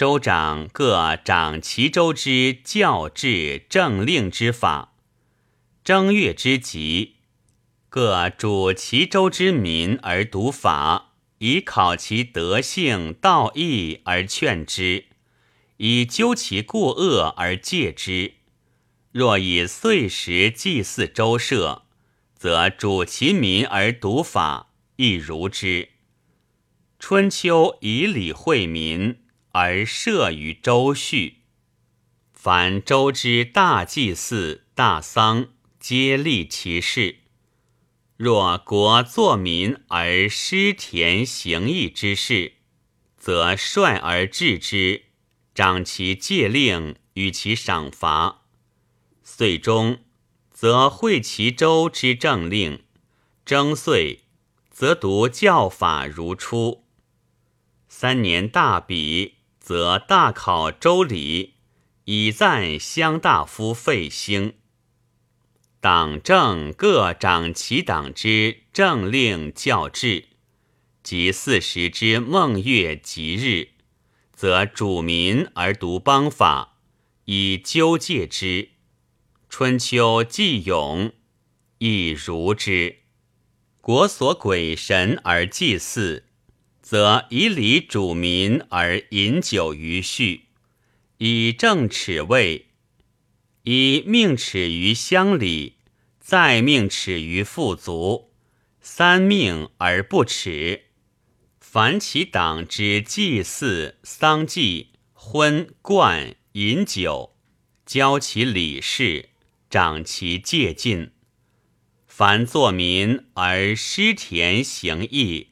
州长各掌其州之教制政令之法。正月之吉，各主其州之民而读法，以考其德性道义而劝之，以究其过恶而戒之。若以岁时祭祀周社，则主其民而读法，亦如之。春秋以礼惠民，而设于周序。凡周之大祭祀、大丧，皆立其事。若国作民而失田行义之事，则率而治之，掌其戒令，与其赏罚。岁终，则会其州之政令；征岁，则读教法如初。三年大比，则大考周礼，以赞乡大夫费兴。党政各掌其党之政令教制，及四时之孟月吉日，则主民而读邦法，以纠戒之。春秋既勇，亦如之。国所鬼神而祭祀，则以礼主民而饮酒于序，以正耻位，以命耻于乡里，再命耻于富足，三命而不耻。凡其党之祭祀、丧祭、婚冠、饮酒，教其礼事。长其戒禁，凡作民而失田行义，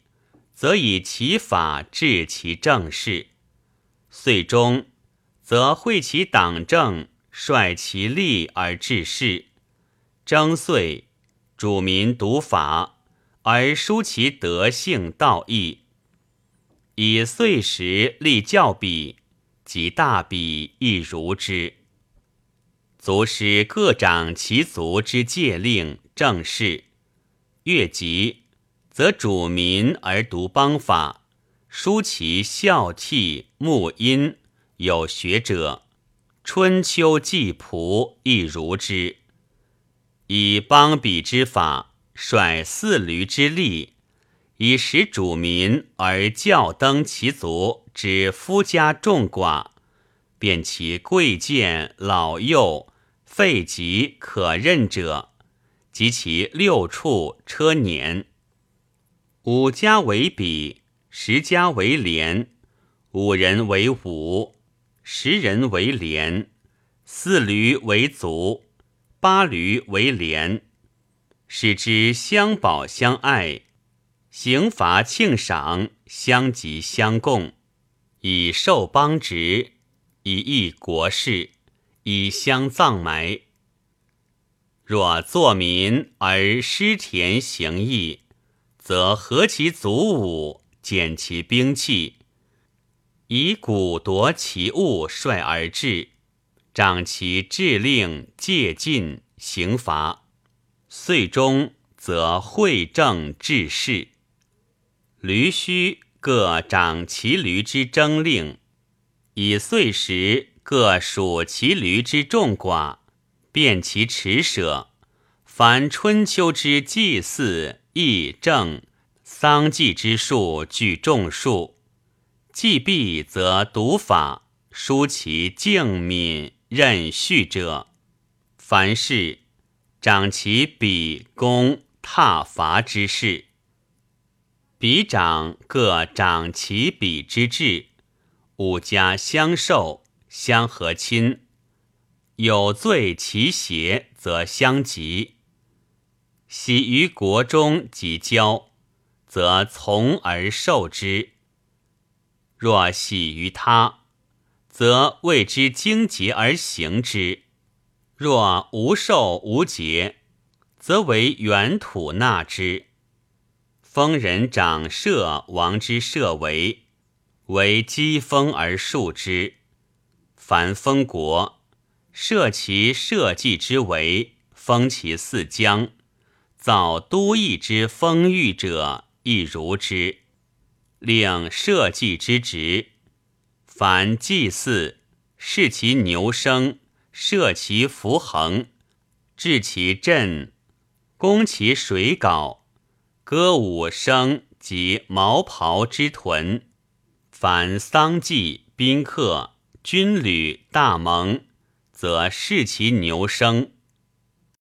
则以其法治其政事。岁终，则会其党政，率其力而治事。征岁，主民读法，而书其德性道义。以岁时立教比，及大比亦如之。族师各掌其族之戒令政事，越吉，则主民而读邦法，书其孝悌穆荫。有学者，春秋祭仆亦如之。以邦比之法，率四驴之力，以使主民而教登其族之夫家众寡，便其贵贱老幼。废疾可任者，及其六畜车年。五家为比，十家为连，五人为伍，十人为连，四驴为卒，八驴为连，使之相保相爱，刑罚庆赏，相及相共，以受邦职，以益国事。以相葬埋。若作民而失田行义，则合其祖武，减其兵器，以古夺其物，率而治，掌其制令、戒禁、刑罚。岁终，则会政治事。驴须各掌其驴之征令，以岁时。各属其驴之众寡，辨其持舍。凡春秋之祭祀、议政、丧祭之数，具众数。祭毕则读法，书其敬敏任序者。凡事长其比功踏伐之事，比长各长其比之志，五家相受。相和亲，有罪其邪，则相及。喜于国中及交，则从而受之；若喜于他，则为之精节而行之；若无受无节，则为原土纳之。封人长社王之社为，为积封而树之。凡封国，设其社稷之为，封其四疆，造都邑之封域者，亦如之。令社稷之职，凡祭祀，视其牛生，设其符衡，置其阵，攻其水稿，歌舞声及毛袍之屯。凡丧祭、宾客、军旅、大盟，则视其牛生。